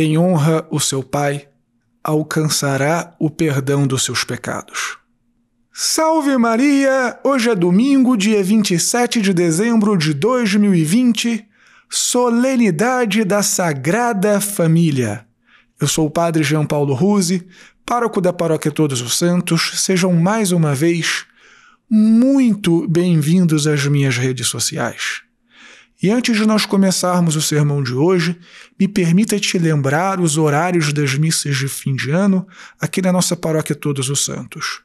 Quem honra o seu pai alcançará o perdão dos seus pecados. Salve Maria! Hoje é domingo, dia 27 de dezembro de 2020, solenidade da Sagrada Família. Eu sou o Padre Jean Paulo Ruse, pároco da Paróquia Todos os Santos. Sejam mais uma vez muito bem-vindos às minhas redes sociais. E antes de nós começarmos o sermão de hoje, me permita te lembrar os horários das missas de fim de ano aqui na nossa paróquia Todos os Santos.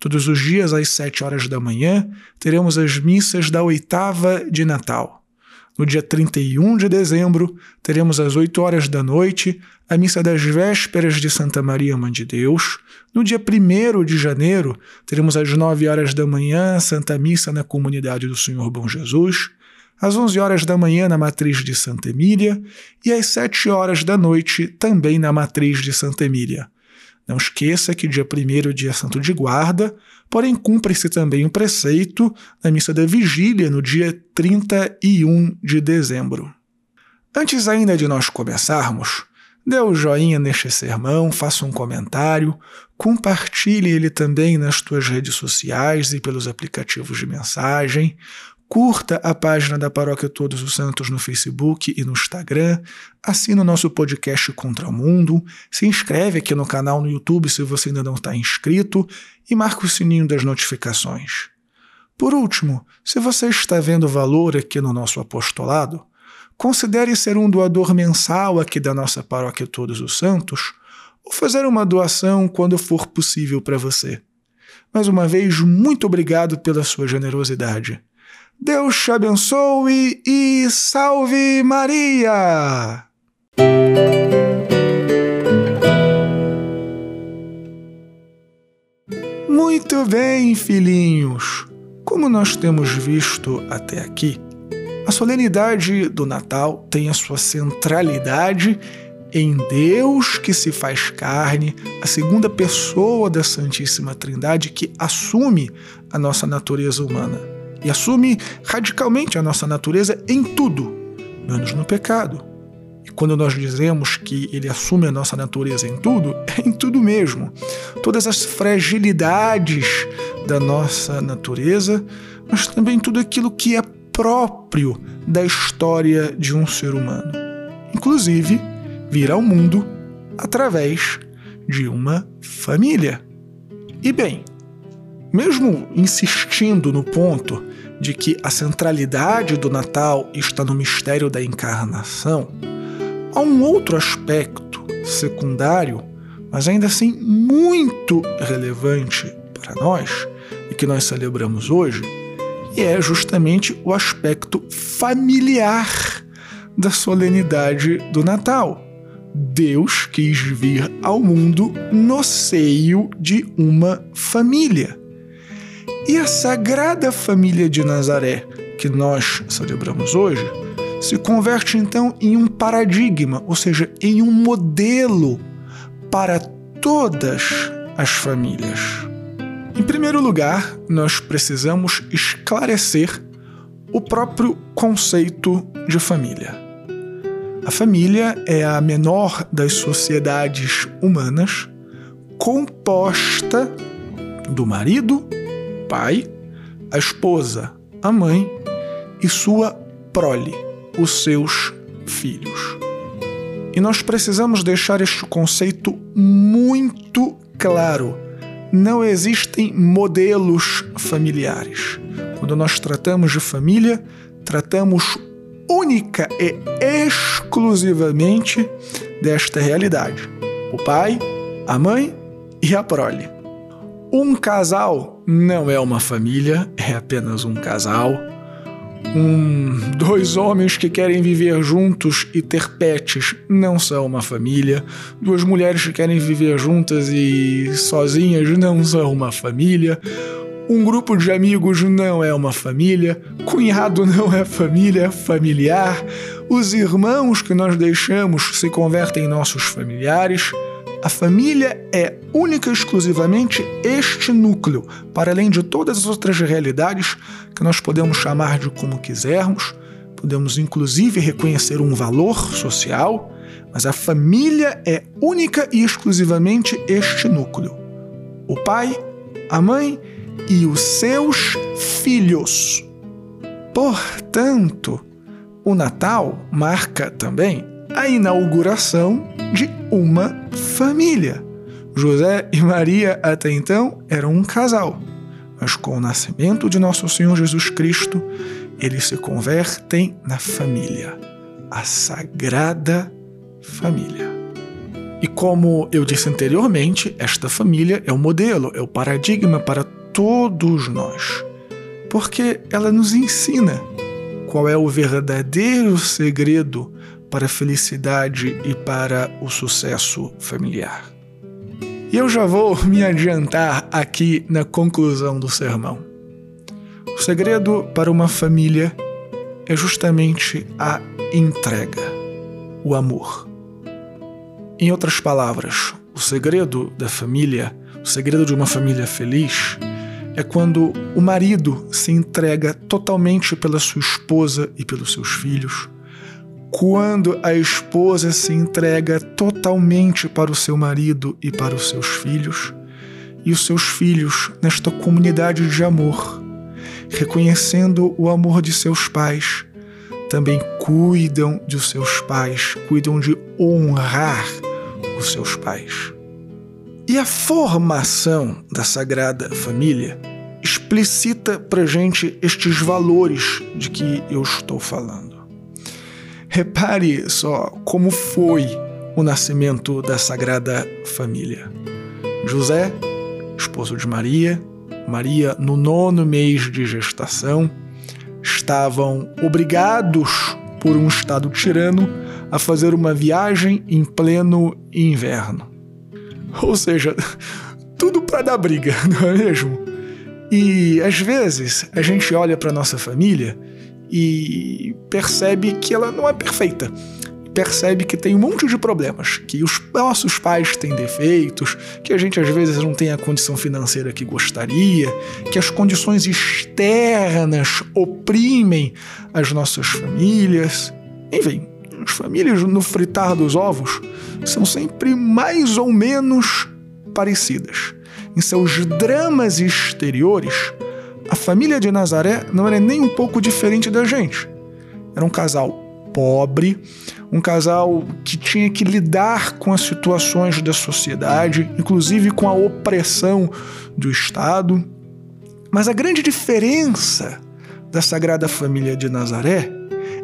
Todos os dias, às sete horas da manhã, teremos as missas da oitava de Natal. No dia 31 de dezembro, teremos às 8 horas da noite a missa das vésperas de Santa Maria Mãe de Deus. No dia 1 de janeiro, teremos às 9 horas da manhã a Santa Missa na Comunidade do Senhor Bom Jesus às 11 horas da manhã na matriz de Santa Emília e às 7 horas da noite também na matriz de Santa Emília. Não esqueça que dia 1 é dia santo de guarda, porém cumpre-se também o preceito da missa da vigília no dia 31 de dezembro. Antes ainda de nós começarmos, dê o um joinha neste sermão, faça um comentário, compartilhe ele também nas tuas redes sociais e pelos aplicativos de mensagem, Curta a página da Paróquia Todos os Santos no Facebook e no Instagram. Assina o nosso podcast Contra o Mundo. Se inscreve aqui no canal no YouTube se você ainda não está inscrito. E marca o sininho das notificações. Por último, se você está vendo valor aqui no nosso apostolado, considere ser um doador mensal aqui da nossa Paróquia Todos os Santos ou fazer uma doação quando for possível para você. Mais uma vez, muito obrigado pela sua generosidade. Deus te abençoe e salve Maria! Muito bem, filhinhos! Como nós temos visto até aqui, a solenidade do Natal tem a sua centralidade em Deus que se faz carne, a segunda pessoa da Santíssima Trindade que assume a nossa natureza humana e assume radicalmente a nossa natureza em tudo, menos no pecado. E quando nós dizemos que ele assume a nossa natureza em tudo, é em tudo mesmo. Todas as fragilidades da nossa natureza, mas também tudo aquilo que é próprio da história de um ser humano. Inclusive, vir ao mundo através de uma família. E bem, mesmo insistindo no ponto de que a centralidade do Natal está no mistério da encarnação, há um outro aspecto secundário, mas ainda assim muito relevante para nós e que nós celebramos hoje, e é justamente o aspecto familiar da solenidade do Natal. Deus quis vir ao mundo no seio de uma família. E a Sagrada Família de Nazaré, que nós celebramos hoje, se converte então em um paradigma, ou seja, em um modelo para todas as famílias. Em primeiro lugar, nós precisamos esclarecer o próprio conceito de família. A família é a menor das sociedades humanas, composta do marido pai, a esposa, a mãe e sua prole, os seus filhos. E nós precisamos deixar este conceito muito claro. Não existem modelos familiares. Quando nós tratamos de família, tratamos única e exclusivamente desta realidade: o pai, a mãe e a prole. Um casal não é uma família, é apenas um casal. Um, dois homens que querem viver juntos e ter pets não são uma família. Duas mulheres que querem viver juntas e sozinhas não são uma família. Um grupo de amigos não é uma família. Cunhado não é família, é familiar. Os irmãos que nós deixamos se convertem em nossos familiares. A família é única e exclusivamente este núcleo, para além de todas as outras realidades que nós podemos chamar de como quisermos, podemos inclusive reconhecer um valor social, mas a família é única e exclusivamente este núcleo: o pai, a mãe e os seus filhos. Portanto, o Natal marca também a inauguração de uma família. José e Maria até então eram um casal, mas com o nascimento de nosso Senhor Jesus Cristo, eles se convertem na família, a Sagrada Família. E como eu disse anteriormente, esta família é o modelo, é o paradigma para todos nós, porque ela nos ensina qual é o verdadeiro segredo para a felicidade e para o sucesso familiar. E eu já vou me adiantar aqui na conclusão do sermão. O segredo para uma família é justamente a entrega, o amor. Em outras palavras, o segredo da família, o segredo de uma família feliz, é quando o marido se entrega totalmente pela sua esposa e pelos seus filhos, quando a esposa se entrega totalmente para o seu marido e para os seus filhos, e os seus filhos nesta comunidade de amor, reconhecendo o amor de seus pais, também cuidam de seus pais, cuidam de honrar os seus pais. E a formação da Sagrada Família explicita para gente estes valores de que eu estou falando. Repare só como foi o nascimento da Sagrada Família. José, esposo de Maria, Maria no nono mês de gestação, estavam obrigados por um Estado tirano a fazer uma viagem em pleno inverno. Ou seja, tudo para dar briga, não é mesmo? E às vezes a gente olha para nossa família e percebe que ela não é perfeita. Percebe que tem um monte de problemas, que os nossos pais têm defeitos, que a gente às vezes não tem a condição financeira que gostaria, que as condições externas oprimem as nossas famílias. Enfim, as famílias no fritar dos ovos são sempre mais ou menos parecidas. Em seus dramas exteriores, a família de Nazaré não era nem um pouco diferente da gente. Era um casal pobre, um casal que tinha que lidar com as situações da sociedade, inclusive com a opressão do Estado. Mas a grande diferença da Sagrada Família de Nazaré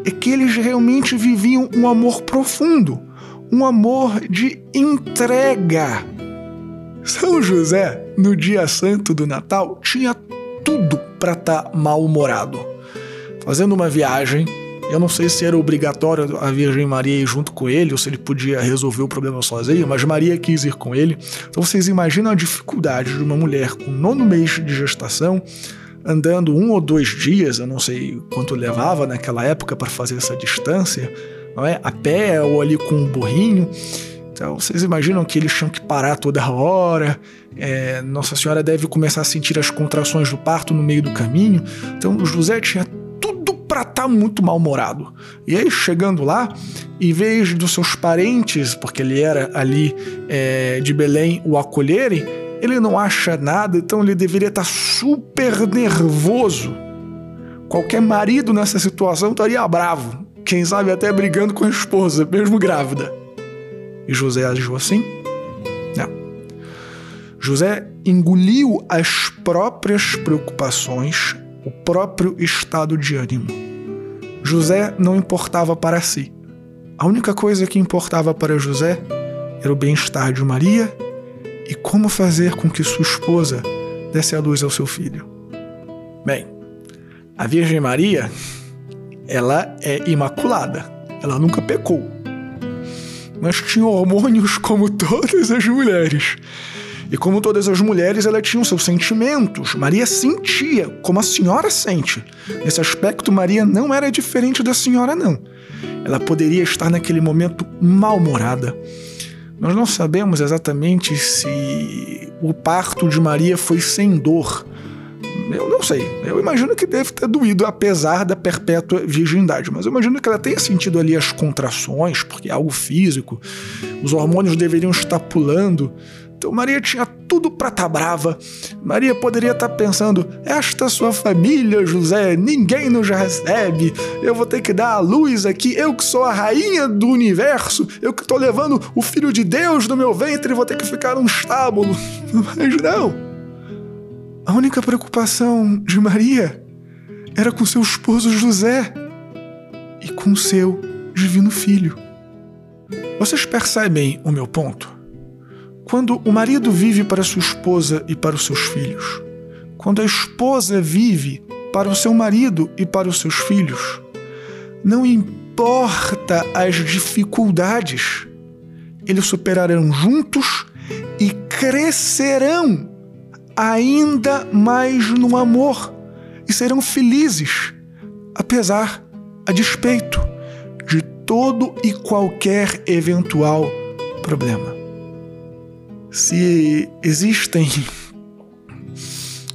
é que eles realmente viviam um amor profundo, um amor de entrega. São José, no dia santo do Natal, tinha para estar tá mal-humorado. Fazendo uma viagem, eu não sei se era obrigatório a Virgem Maria ir junto com ele ou se ele podia resolver o problema sozinho, mas Maria quis ir com ele. Então vocês imaginam a dificuldade de uma mulher com nono mês de gestação andando um ou dois dias, eu não sei quanto levava naquela época para fazer essa distância, não é? A pé ou ali com um burrinho. Então, vocês imaginam que eles tinham que parar toda hora. É, Nossa Senhora deve começar a sentir as contrações do parto no meio do caminho. Então, o José tinha tudo para estar tá muito mal-humorado. E aí, chegando lá, em vez dos seus parentes, porque ele era ali é, de Belém, o acolherem, ele não acha nada, então ele deveria estar tá super nervoso. Qualquer marido nessa situação estaria bravo. Quem sabe até brigando com a esposa, mesmo grávida. E José agiu assim? Não. José engoliu as próprias preocupações, o próprio estado de ânimo. José não importava para si. A única coisa que importava para José era o bem-estar de Maria e como fazer com que sua esposa desse a luz ao seu filho. Bem, a Virgem Maria, ela é imaculada. Ela nunca pecou mas tinha hormônios como todas as mulheres. E como todas as mulheres, ela tinha os seus sentimentos. Maria sentia, como a senhora sente. Nesse aspecto, Maria não era diferente da senhora, não. Ela poderia estar naquele momento mal-humorada. Nós não sabemos exatamente se o parto de Maria foi sem dor. Eu não sei. Eu imagino que deve ter doído, apesar da perpétua virgindade. Mas eu imagino que ela tenha sentido ali as contrações, porque é algo físico. Os hormônios deveriam estar pulando. Então Maria tinha tudo para estar tá brava. Maria poderia estar tá pensando: esta sua família, José, ninguém nos recebe. Eu vou ter que dar a luz aqui. Eu que sou a rainha do universo, eu que estou levando o filho de Deus no meu ventre, vou ter que ficar num estábulo. Mas não. A única preocupação de Maria era com seu esposo José e com seu divino filho. Vocês percebem o meu ponto? Quando o marido vive para sua esposa e para os seus filhos, quando a esposa vive para o seu marido e para os seus filhos, não importa as dificuldades, eles superarão juntos e crescerão ainda mais no amor e serão felizes, apesar, a despeito de todo e qualquer eventual problema. Se existem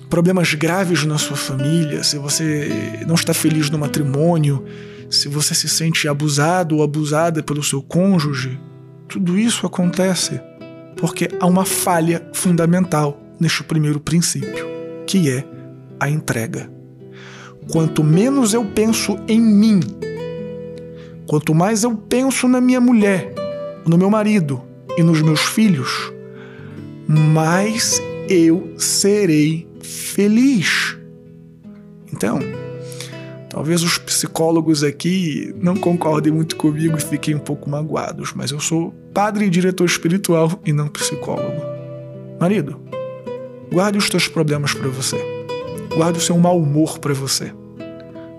problemas graves na sua família, se você não está feliz no matrimônio, se você se sente abusado ou abusada pelo seu cônjuge, tudo isso acontece porque há uma falha fundamental neste primeiro princípio, que é a entrega. Quanto menos eu penso em mim, quanto mais eu penso na minha mulher, no meu marido e nos meus filhos, mais eu serei feliz. Então, talvez os psicólogos aqui não concordem muito comigo e fiquem um pouco magoados, mas eu sou padre e diretor espiritual e não psicólogo. Marido, Guarde os teus problemas para você. Guarde o seu mau humor para você.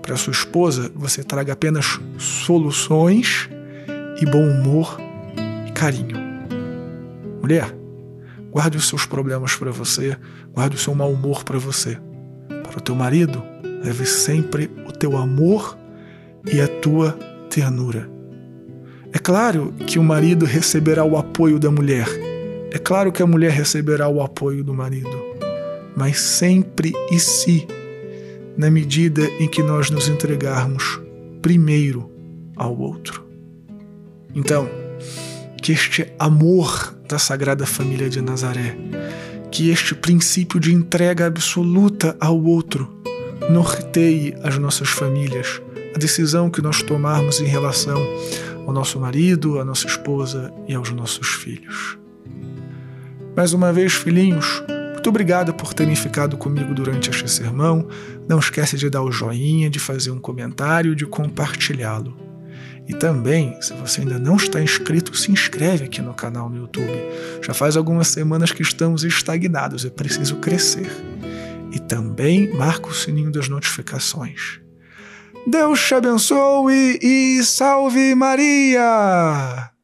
Para sua esposa, você traga apenas soluções e bom humor e carinho. Mulher, guarde os seus problemas para você, guarde o seu mau humor para você. Para o teu marido, leve sempre o teu amor e a tua ternura. É claro que o marido receberá o apoio da mulher é claro que a mulher receberá o apoio do marido, mas sempre e se, na medida em que nós nos entregarmos primeiro ao outro. Então, que este amor da Sagrada Família de Nazaré, que este princípio de entrega absoluta ao outro, norteie as nossas famílias, a decisão que nós tomarmos em relação ao nosso marido, à nossa esposa e aos nossos filhos. Mais uma vez, filhinhos, muito obrigado por terem ficado comigo durante este sermão. Não esquece de dar o joinha, de fazer um comentário, de compartilhá-lo. E também, se você ainda não está inscrito, se inscreve aqui no canal no YouTube. Já faz algumas semanas que estamos estagnados, é preciso crescer. E também marca o sininho das notificações. Deus te abençoe e salve Maria!